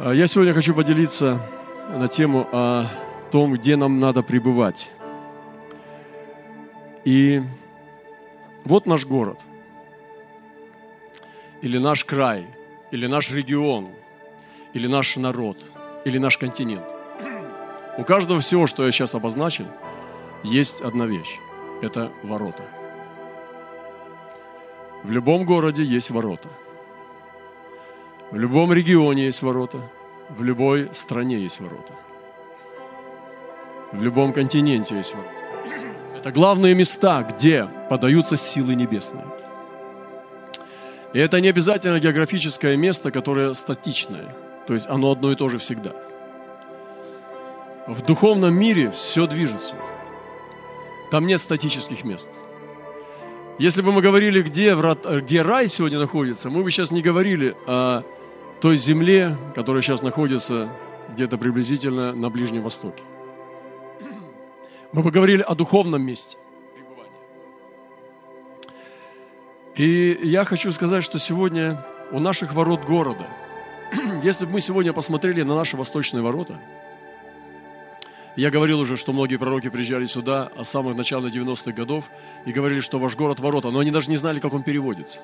А, Я сегодня хочу поделиться на тему о том, где нам надо пребывать. И вот наш город, или наш край, или наш регион, или наш народ, или наш континент. У каждого всего, что я сейчас обозначил, есть одна вещь. Это ворота. В любом городе есть ворота. В любом регионе есть ворота. В любой стране есть ворота. В любом континенте есть ворота. Это главные места, где подаются силы небесные. И это не обязательно географическое место, которое статичное. То есть оно одно и то же всегда. В духовном мире все движется. Там нет статических мест. Если бы мы говорили, где, врат, где рай сегодня находится, мы бы сейчас не говорили о той земле, которая сейчас находится где-то приблизительно на Ближнем Востоке. Мы бы говорили о духовном месте. И я хочу сказать, что сегодня у наших ворот города, если бы мы сегодня посмотрели на наши восточные ворота, я говорил уже, что многие пророки приезжали сюда с самых начала 90-х годов и говорили, что ваш город ворота, но они даже не знали, как он переводится.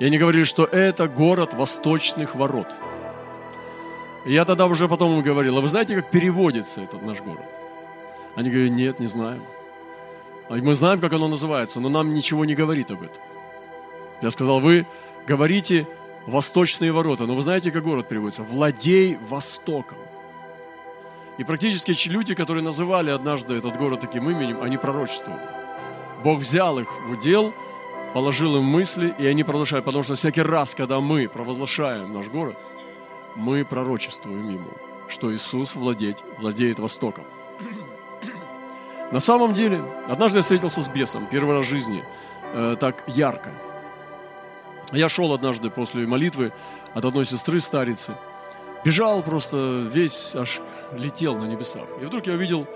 И они говорили, что это город восточных ворот. И я тогда уже потом говорил, а вы знаете, как переводится этот наш город? Они говорят, нет, не знаем. А мы знаем, как оно называется, но нам ничего не говорит об этом. Я сказал, вы говорите восточные ворота, но вы знаете, как город переводится? Владей Востоком. И практически люди, которые называли однажды этот город таким именем, они пророчествовали. Бог взял их в удел, положил им мысли, и они продолжают. Потому что всякий раз, когда мы провозглашаем наш город, мы пророчествуем ему, что Иисус владеть, владеет Востоком. На самом деле, однажды я встретился с бесом, первый раз в жизни, э, так ярко. Я шел однажды после молитвы от одной сестры старицы, бежал просто весь, аж летел на небесах. И вдруг я увидел,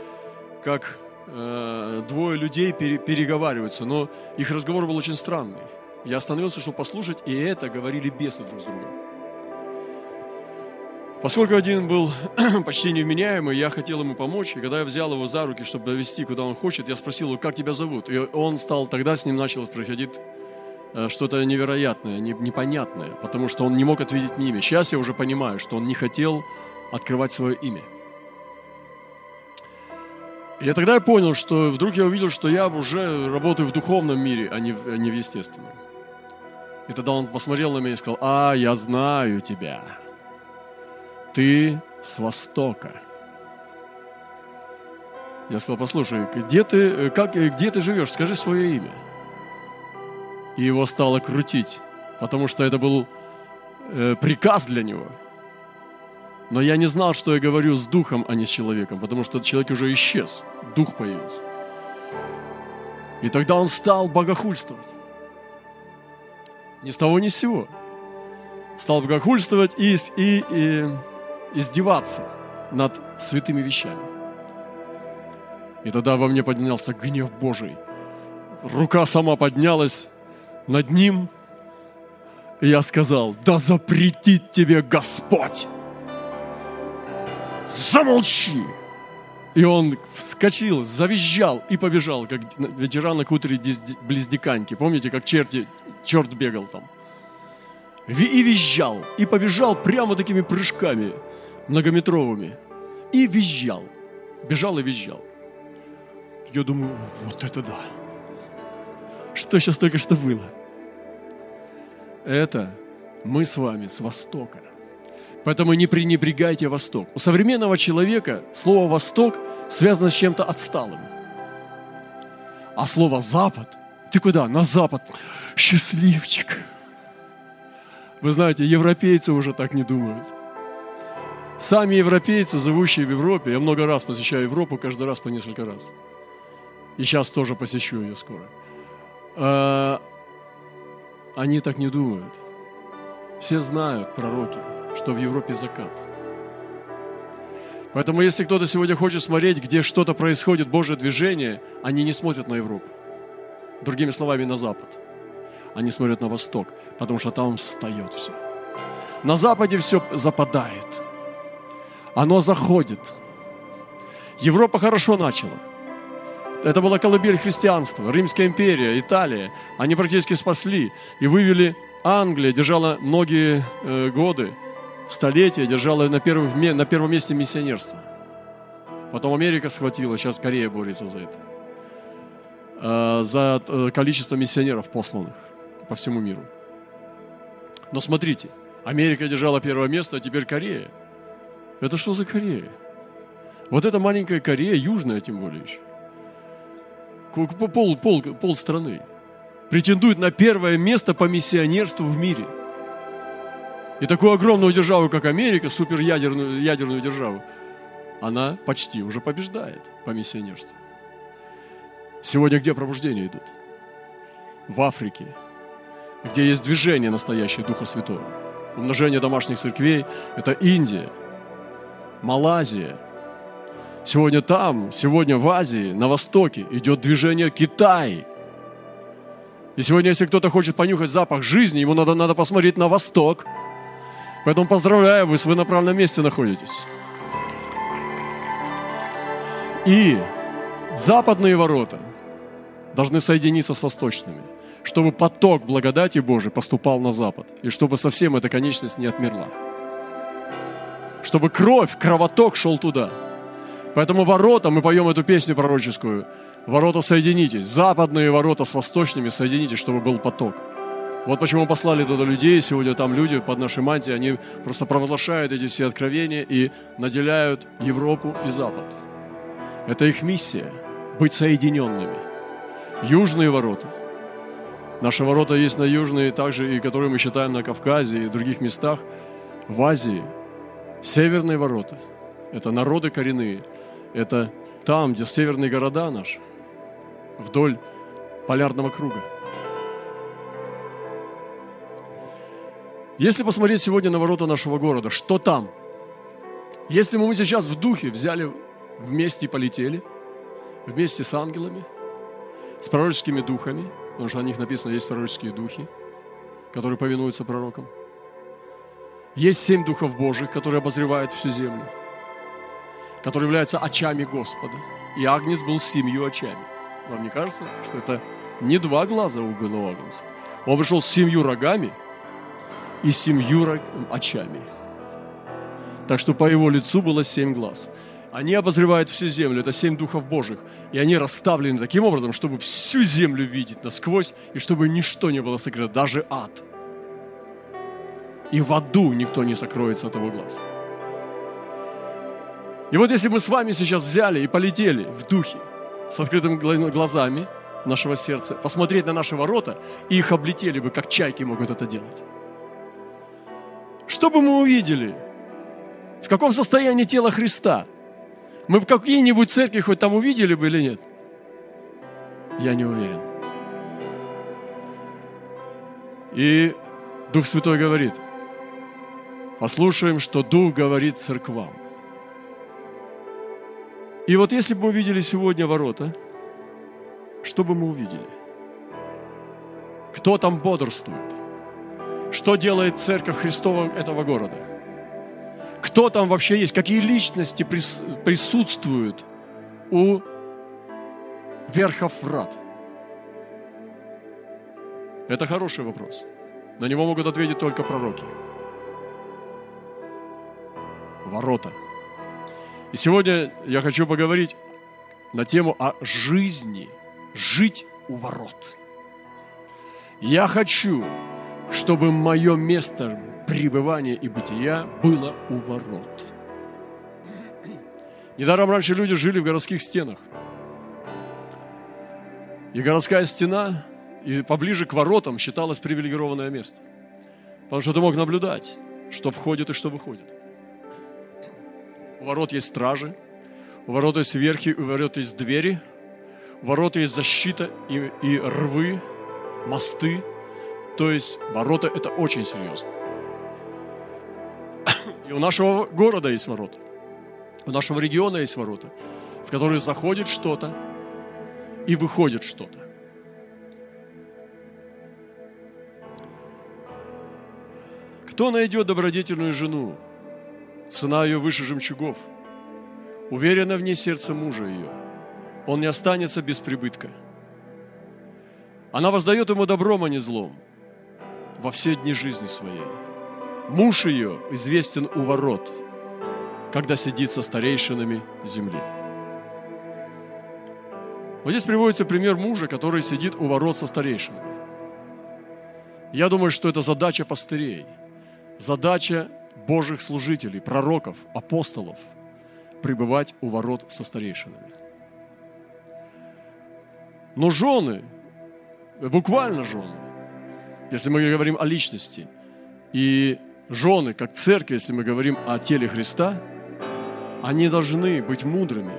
как э, двое людей пере, переговариваются, но их разговор был очень странный. Я остановился, чтобы послушать, и это говорили бесы друг с другом. Поскольку один был почти невменяемый, я хотел ему помочь, и когда я взял его за руки, чтобы довести, куда он хочет, я спросил его, как тебя зовут? И он стал, тогда с ним началось происходить э, что-то невероятное, непонятное, потому что он не мог ответить имя. Сейчас я уже понимаю, что он не хотел открывать свое имя. И тогда я понял, что вдруг я увидел, что я уже работаю в духовном мире, а не, а не в естественном. И тогда он посмотрел на меня и сказал, а, я знаю тебя. Ты с Востока. Я сказал, послушай, где ты, как, где ты живешь? Скажи свое имя. И его стало крутить, потому что это был э, приказ для него – но я не знал, что я говорю с духом, а не с человеком, потому что человек уже исчез, дух появился. И тогда он стал богохульствовать. Ни с того, ни с сего. Стал богохульствовать и, и, и издеваться над святыми вещами. И тогда во мне поднялся гнев Божий. Рука сама поднялась над ним, и я сказал, да запретит тебе Господь замолчи! И он вскочил, завизжал и побежал, как ветеран на хуторе близ Диканьки. Помните, как черти, черт бегал там? И визжал, и побежал прямо такими прыжками многометровыми. И визжал. Бежал и визжал. Я думаю, вот это да. Что сейчас только что было? Это мы с вами с Востока. Поэтому не пренебрегайте Восток. У современного человека слово «Восток» связано с чем-то отсталым. А слово «Запад» – ты куда? На Запад. Счастливчик. Вы знаете, европейцы уже так не думают. Сами европейцы, живущие в Европе, я много раз посещаю Европу, каждый раз по несколько раз. И сейчас тоже посещу ее скоро. А, они так не думают. Все знают пророки – что в Европе закат. Поэтому если кто-то сегодня хочет смотреть, где что-то происходит, Божье движение, они не смотрят на Европу. Другими словами, на Запад. Они смотрят на Восток, потому что там встает все. На Западе все западает. Оно заходит. Европа хорошо начала. Это была колыбель христианства, Римская империя, Италия. Они практически спасли и вывели Англия, держала многие э, годы, столетия, держала на, первых, на первом месте миссионерство. Потом Америка схватила, сейчас Корея борется за это. Э, за э, количество миссионеров посланных по всему миру. Но смотрите, Америка держала первое место, а теперь Корея. Это что за Корея? Вот эта маленькая Корея, южная тем более еще. Пол, пол, пол страны претендует на первое место по миссионерству в мире. И такую огромную державу, как Америка, суперядерную ядерную державу, она почти уже побеждает по миссионерству. Сегодня где пробуждения идут? В Африке, где есть движение настоящее Духа Святого. Умножение домашних церквей – это Индия, Малайзия. Сегодня там, сегодня в Азии, на Востоке идет движение Китай. И сегодня, если кто-то хочет понюхать запах жизни, ему надо, надо посмотреть на Восток. Поэтому поздравляю вас, вы на правильном месте находитесь. И западные ворота должны соединиться с восточными – чтобы поток благодати Божией поступал на запад, и чтобы совсем эта конечность не отмерла. Чтобы кровь, кровоток шел туда. Поэтому ворота, мы поем эту песню пророческую, ворота соединитесь, западные ворота с восточными соединитесь, чтобы был поток. Вот почему послали туда людей, сегодня там люди под нашей мантией, они просто провозглашают эти все откровения и наделяют Европу и Запад. Это их миссия – быть соединенными. Южные ворота – Наши ворота есть на южные, также и которые мы считаем на Кавказе и других местах. В Азии северные ворота – это народы коренные. Это там, где северные города наши, вдоль полярного круга. Если посмотреть сегодня на ворота нашего города, что там? Если мы сейчас в духе взяли вместе и полетели, вместе с ангелами, с пророческими духами – Потому что о них написано, есть пророческие духи, которые повинуются пророкам. Есть семь духов Божьих, которые обозревают всю землю, которые являются очами Господа. И Агнец был семью очами. Вам не кажется, что это не два глаза у было Агнца? Он пришел с семью рогами и семью очами. Так что по его лицу было семь глаз – они обозревают всю землю, это семь духов Божьих. И они расставлены таким образом, чтобы всю землю видеть насквозь, и чтобы ничто не было сокрыто, даже ад. И в аду никто не сокроется от его глаз. И вот если мы с вами сейчас взяли и полетели в духе, с открытыми глазами нашего сердца, посмотреть на наши ворота, и их облетели бы, как чайки могут это делать. Что бы мы увидели? В каком состоянии тело Христа – мы в какие-нибудь церкви хоть там увидели бы или нет? Я не уверен. И Дух Святой говорит, послушаем, что Дух говорит церквам. И вот если бы мы увидели сегодня ворота, что бы мы увидели? Кто там бодрствует? Что делает церковь Христова этого города? кто там вообще есть, какие личности присутствуют у верхов врат? Это хороший вопрос. На него могут ответить только пророки. Ворота. И сегодня я хочу поговорить на тему о жизни, жить у ворот. Я хочу, чтобы мое место пребывания и бытия было у ворот. Недаром раньше люди жили в городских стенах. И городская стена и поближе к воротам считалось привилегированное место. Потому что ты мог наблюдать, что входит и что выходит. У ворот есть стражи, у ворот есть верхи, у ворот есть двери, у ворот есть защита и, и рвы, мосты. То есть ворота – это очень серьезно. И у нашего города есть ворота. У нашего региона есть ворота, в которые заходит что-то и выходит что-то. Кто найдет добродетельную жену? Цена ее выше жемчугов. Уверенно в ней сердце мужа ее. Он не останется без прибытка. Она воздает ему добром, а не злом во все дни жизни своей. Муж ее известен у ворот, когда сидит со старейшинами земли. Вот здесь приводится пример мужа, который сидит у ворот со старейшинами. Я думаю, что это задача пастырей, задача Божьих служителей, пророков, апостолов – пребывать у ворот со старейшинами. Но жены, буквально жены, если мы говорим о личности, и жены, как церковь, если мы говорим о теле Христа, они должны быть мудрыми,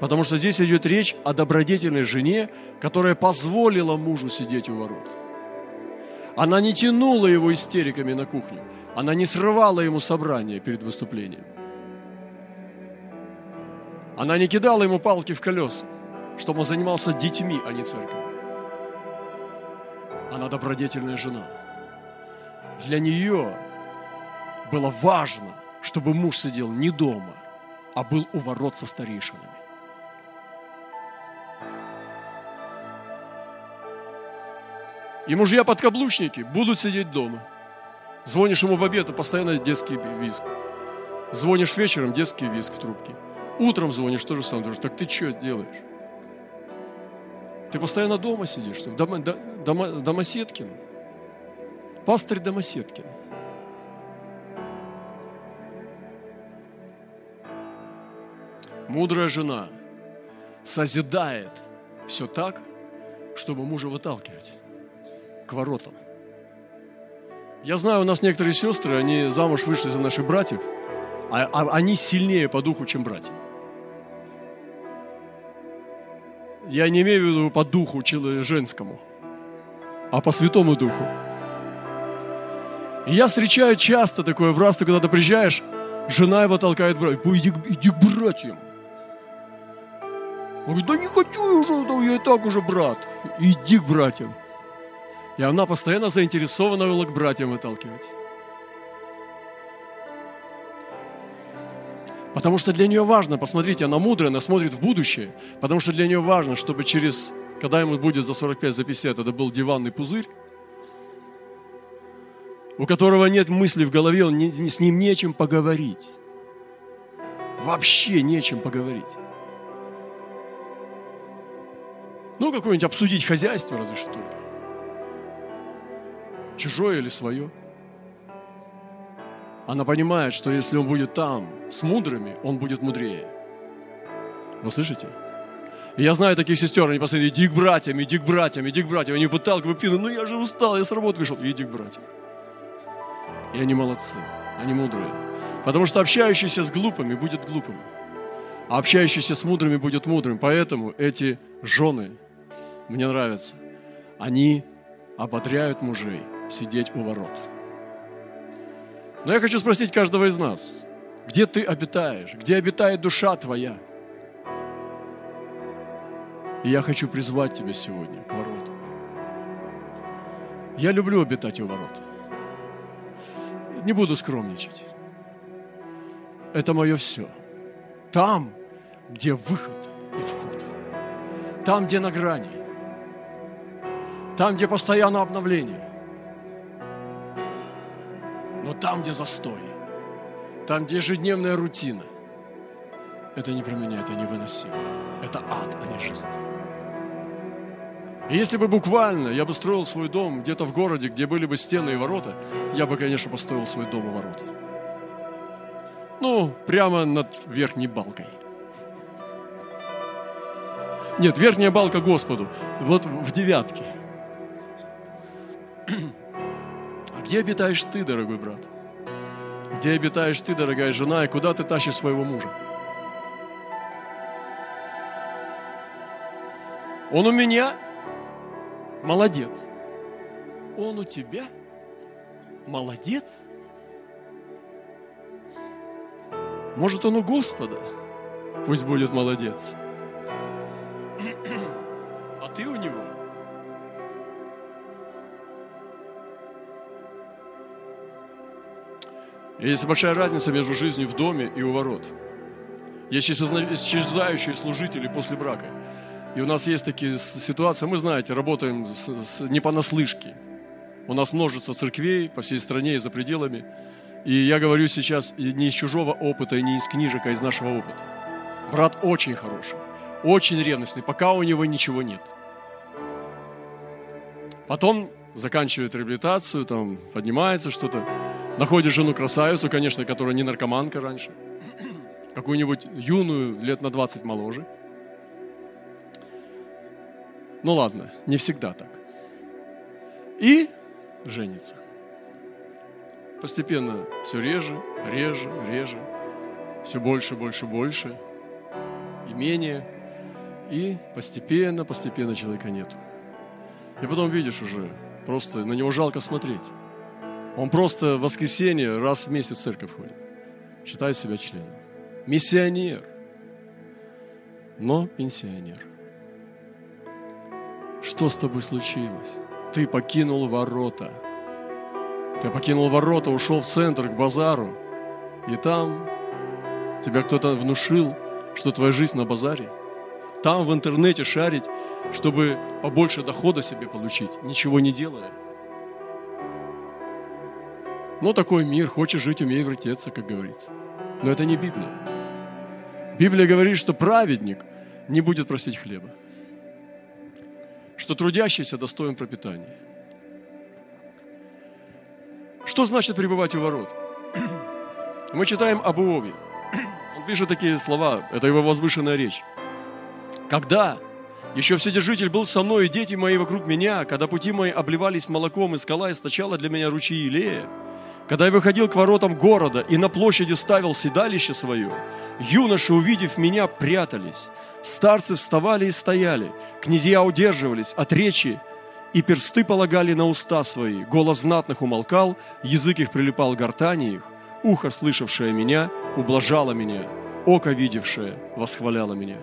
потому что здесь идет речь о добродетельной жене, которая позволила мужу сидеть у ворот. Она не тянула его истериками на кухню, она не срывала ему собрание перед выступлением. Она не кидала ему палки в колеса, чтобы он занимался детьми, а не церковью. Она добродетельная жена. Для нее было важно, чтобы муж сидел не дома, а был у ворот со старейшинами. И мужья-подкаблучники будут сидеть дома. Звонишь ему в обед, а постоянно детский визг. Звонишь вечером, детский визг в трубке. Утром звонишь, то же самое. Так ты что делаешь? Ты постоянно дома сидишь, Дома, дома, Домосеткин. Пастырь Домосеткин. Мудрая жена созидает все так, чтобы мужа выталкивать к воротам. Я знаю, у нас некоторые сестры, они замуж вышли за наших братьев, а, а они сильнее по духу, чем братья. Я не имею в виду по духу женскому, а по святому духу. И я встречаю часто такое братство, когда ты приезжаешь, жена его толкает брат, иди, иди к братьям. Он говорит, да не хочу я уже, я и так уже брат. Иди к братьям. И она постоянно заинтересована была к братьям выталкивать. Потому что для нее важно, посмотрите, она мудрая, она смотрит в будущее, потому что для нее важно, чтобы через, когда ему будет за 45, за 50, это был диванный пузырь, у которого нет мысли в голове, он не, с ним нечем поговорить. Вообще нечем поговорить. Ну, какое-нибудь обсудить хозяйство, разве что только. Чужое или свое. Она понимает, что если он будет там с мудрыми, он будет мудрее. Вы слышите? Я знаю таких сестер, они постоянно, иди к братьям, иди к братьям, иди к братьям. Они выталкивают пину, ну я же устал, я с работы пришел. Иди к братьям. И они молодцы, они мудрые. Потому что общающийся с глупыми будет глупым, а общающийся с мудрыми будет мудрым. Поэтому эти жены, мне нравятся, они ободряют мужей сидеть у ворот. Но я хочу спросить каждого из нас, где ты обитаешь, где обитает душа твоя? И я хочу призвать тебя сегодня к воротам. Я люблю обитать у ворот. Не буду скромничать. Это мое все. Там, где выход и вход. Там, где на грани. Там, где постоянно обновление. Но там, где застой, там, где ежедневная рутина, это не про меня, это невыносимо. Это ад, а не жизнь. И если бы буквально я бы строил свой дом где-то в городе, где были бы стены и ворота, я бы, конечно, построил свой дом и ворота. Ну, прямо над верхней балкой. Нет, верхняя балка Господу. Вот в девятке. Где обитаешь ты, дорогой брат? Где обитаешь ты, дорогая жена, и куда ты тащишь своего мужа? Он у меня молодец. Он у тебя молодец. Может, он у Господа? Пусть будет молодец. А ты у него? Есть большая разница между жизнью в доме и у ворот. Есть исчезающие служители после брака. И у нас есть такие ситуации, мы, знаете, работаем с, с, не понаслышке. У нас множество церквей по всей стране и за пределами. И я говорю сейчас не из чужого опыта, и не из книжек, а из нашего опыта. Брат очень хороший, очень ревностный, пока у него ничего нет. Потом заканчивает реабилитацию, там поднимается что-то, находит жену красавицу, конечно, которая не наркоманка раньше, какую-нибудь юную, лет на 20 моложе. Ну ладно, не всегда так. И женится. Постепенно все реже, реже, реже, все больше, больше, больше, имение, и постепенно, постепенно человека нету. И потом видишь уже, просто на него жалко смотреть. Он просто в воскресенье раз в месяц в церковь ходит. Считает себя членом. Миссионер. Но пенсионер. Что с тобой случилось? Ты покинул ворота. Ты покинул ворота, ушел в центр, к базару. И там тебя кто-то внушил, что твоя жизнь на базаре. Там в интернете шарить, чтобы побольше дохода себе получить, ничего не делая. Но такой мир, хочешь жить, умей вертеться, как говорится. Но это не Библия. Библия говорит, что праведник не будет просить хлеба. Что трудящийся достоин пропитания. Что значит пребывать у ворот? Мы читаем об Иове. Он пишет такие слова, это его возвышенная речь. Когда еще Вседержитель был со мной, и дети мои вокруг меня, когда пути мои обливались молоком, и скала источала для меня ручьи Илея, когда я выходил к воротам города и на площади ставил седалище свое, юноши, увидев меня, прятались, старцы вставали и стояли, князья удерживались от речи, и персты полагали на уста свои, голос знатных умолкал, язык их прилипал к гортани их, ухо, слышавшее меня, ублажало меня, око, видевшее, восхваляло меня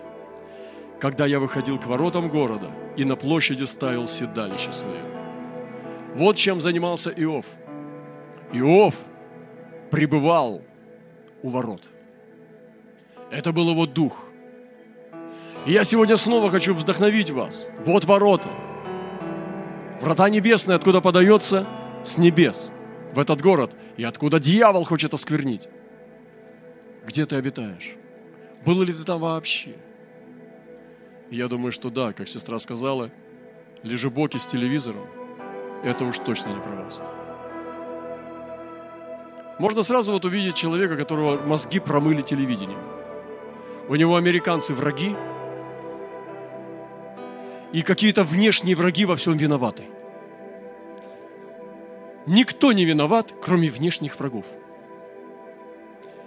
когда я выходил к воротам города и на площади ставил седалище свое. Вот чем занимался Иов. Иов пребывал у ворот. Это был его дух. И я сегодня снова хочу вдохновить вас. Вот ворота. Врата небесные, откуда подается с небес в этот город, и откуда дьявол хочет осквернить. Где ты обитаешь? Был ли ты там вообще? Я думаю, что да, как сестра сказала, лежебоки с телевизором, это уж точно не про вас. Можно сразу вот увидеть человека, которого мозги промыли телевидением. У него американцы враги, и какие-то внешние враги во всем виноваты. Никто не виноват, кроме внешних врагов.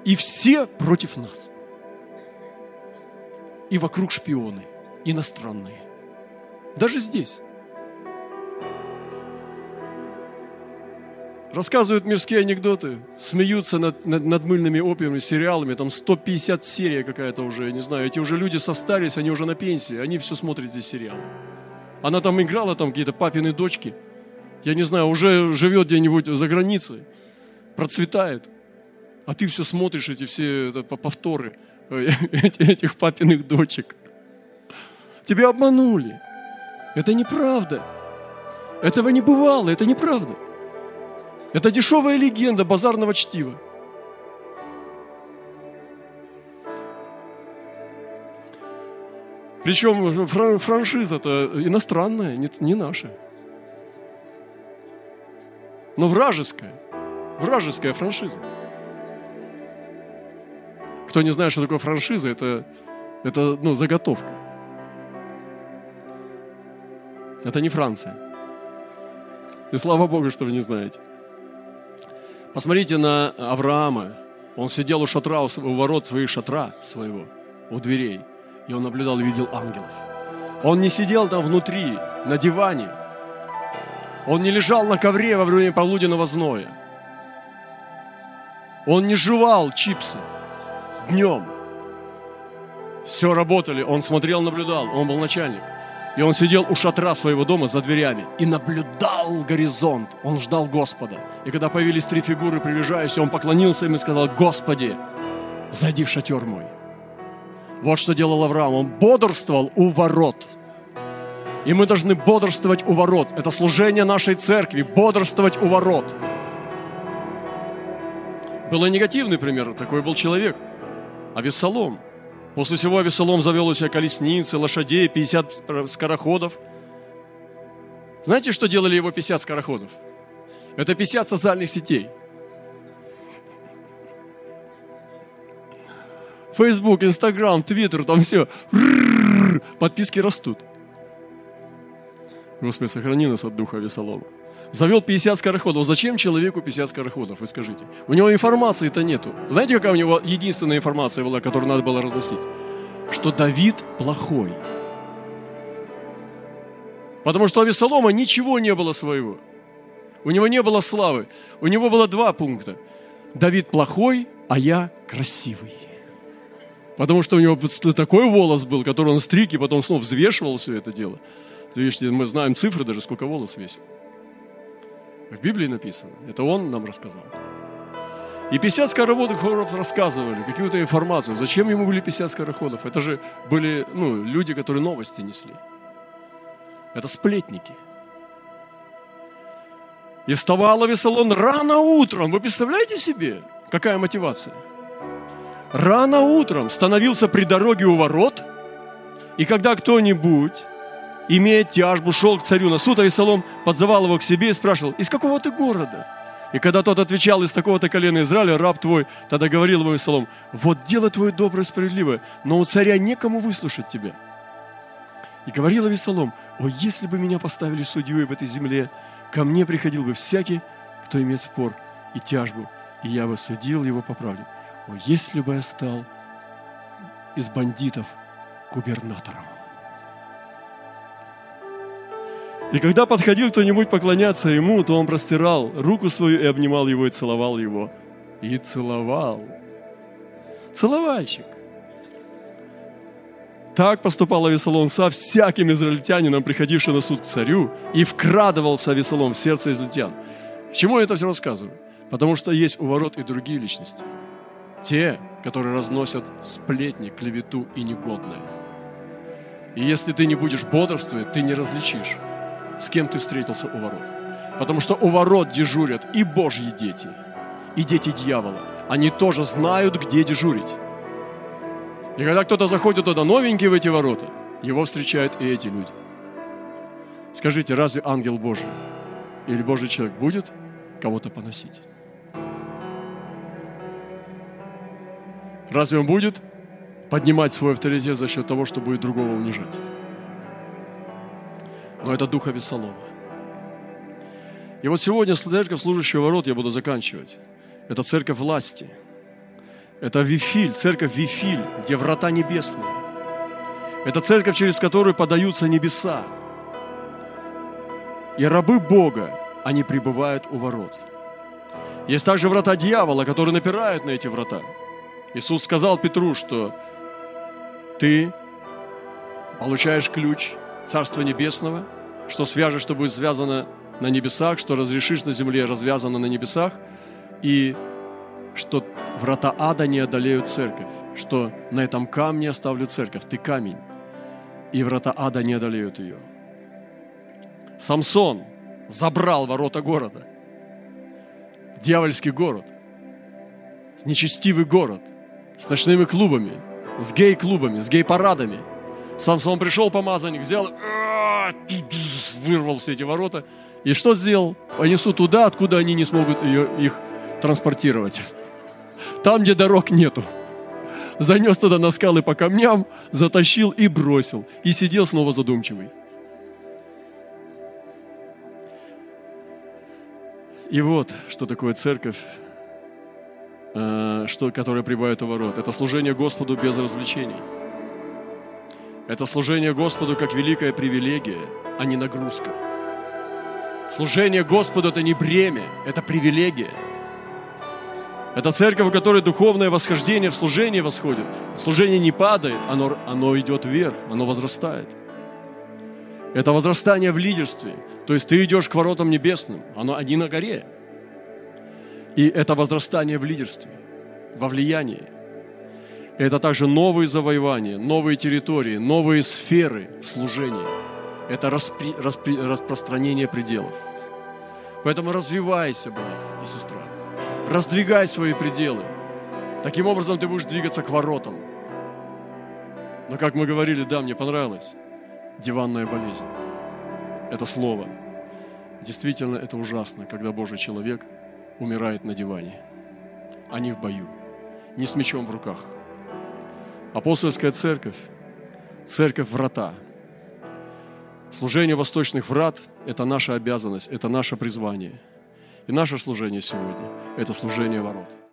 И все против нас. И вокруг шпионы – иностранные. Даже здесь. Рассказывают мирские анекдоты, смеются над, над, над мыльными опиумными сериалами, там 150 серия какая-то уже, я не знаю, эти уже люди состарились, они уже на пенсии, они все смотрят эти сериалы. Она там играла, там какие-то папины дочки, я не знаю, уже живет где-нибудь за границей, процветает. А ты все смотришь, эти все повторы э, этих папиных дочек. Тебя обманули. Это неправда. Этого не бывало, это неправда. Это дешевая легенда базарного чтива. Причем франшиза-то иностранная, не, наша. Но вражеская. Вражеская франшиза. Кто не знает, что такое франшиза, это, это ну, заготовка. Это не Франция. И слава Богу, что вы не знаете. Посмотрите на Авраама. Он сидел у шатра, у ворот своих шатра своего, у дверей. И он наблюдал и видел ангелов. Он не сидел там внутри, на диване. Он не лежал на ковре во время полуденного зноя. Он не жевал чипсы днем. Все работали, он смотрел, наблюдал, он был начальник. И он сидел у шатра своего дома за дверями и наблюдал горизонт. Он ждал Господа. И когда появились три фигуры, приближающиеся, он поклонился им и сказал, Господи, зайди в шатер мой. Вот что делал Авраам. Он бодрствовал у ворот. И мы должны бодрствовать у ворот. Это служение нашей церкви, бодрствовать у ворот. Был и негативный пример. Такой был человек. Авессалом. После всего Авессалом завел у себя колесницы, лошадей, 50 скороходов. Знаете, что делали его 50 скороходов? Это 50 социальных сетей. Facebook, Instagram, Twitter, там все. Подписки растут. Господи, сохрани нас от духа Весолома. Завел 50 скороходов. Зачем человеку 50 скороходов, вы скажите? У него информации-то нету. Знаете, какая у него единственная информация была, которую надо было разносить? Что Давид плохой. Потому что у Авесолома ничего не было своего. У него не было славы. У него было два пункта. Давид плохой, а я красивый. Потому что у него такой волос был, который он стриг и потом снова взвешивал все это дело. Видишь, мы знаем цифры даже, сколько волос весит. В Библии написано. Это он нам рассказал. И 50 скороходов рассказывали какую-то информацию. Зачем ему были 50 скороходов? Это же были ну, люди, которые новости несли. Это сплетники. И вставал Авесолон рано утром. Вы представляете себе, какая мотивация? Рано утром становился при дороге у ворот, и когда кто-нибудь имея тяжбу, шел к царю на суд, а Весолом подзывал его к себе и спрашивал, из какого ты города? И когда тот отвечал, из такого-то колена Израиля, раб твой, тогда говорил ему Весолом, вот дело твое доброе и справедливое, но у царя некому выслушать тебя. И говорил Весолом, о, если бы меня поставили судьей в этой земле, ко мне приходил бы всякий, кто имеет спор и тяжбу, и я бы судил его по правде. О, если бы я стал из бандитов губернатором. И когда подходил кто-нибудь поклоняться ему, то он простирал руку свою и обнимал его и целовал его. И целовал. Целовальщик. Так поступал Авесолом со всяким израильтянином, приходившим на суд к царю, и вкрадывался Авесолом в сердце израильтян. К чему я это все рассказываю? Потому что есть у ворот и другие личности. Те, которые разносят сплетни, клевету и негодное. И если ты не будешь бодрствовать, ты не различишь с кем ты встретился у ворот. Потому что у ворот дежурят и Божьи дети, и дети дьявола. Они тоже знают, где дежурить. И когда кто-то заходит туда новенький в эти ворота, его встречают и эти люди. Скажите, разве ангел Божий или Божий человек будет кого-то поносить? Разве он будет поднимать свой авторитет за счет того, что будет другого унижать? Но это дух Авесолома. И вот сегодня церковь служащего ворот, я буду заканчивать, это церковь власти. Это Вифиль, церковь Вифиль, где врата небесные. Это церковь, через которую подаются небеса. И рабы Бога, они пребывают у ворот. Есть также врата дьявола, которые напирают на эти врата. Иисус сказал Петру, что ты получаешь ключ Царства Небесного – что свяжешь, что будет связано на небесах, что разрешишь на земле, развязано на небесах, и что врата ада не одолеют церковь, что на этом камне оставлю церковь, ты камень, и врата ада не одолеют ее. Самсон забрал ворота города, дьявольский город, нечестивый город, с ночными клубами, с гей-клубами, с гей-парадами. Самсон пришел, помазанник, взял, вырвал все эти ворота. И что сделал? Понесу туда, откуда они не смогут ее, их транспортировать. Там, где дорог нету. Занес туда на скалы по камням, затащил и бросил. И сидел снова задумчивый. И вот, что такое церковь, э, что, которая прибавит у ворот. Это служение Господу без развлечений. Это служение Господу как великая привилегия, а не нагрузка. Служение Господу – это не бремя, это привилегия. Это церковь, у которой духовное восхождение в служении восходит. Служение не падает, оно, оно идет вверх, оно возрастает. Это возрастание в лидерстве. То есть ты идешь к воротам небесным, оно, они на горе. И это возрастание в лидерстве, во влиянии. Это также новые завоевания, новые территории, новые сферы в служении. Это распри, распри, распространение пределов. Поэтому развивайся, брат и сестра. Раздвигай свои пределы. Таким образом ты будешь двигаться к воротам. Но как мы говорили, да, мне понравилось, диванная болезнь. Это слово. Действительно, это ужасно, когда Божий человек умирает на диване, а не в бою, не с мечом в руках – Апостольская церковь, церковь врата. Служение восточных врат – это наша обязанность, это наше призвание. И наше служение сегодня – это служение ворот.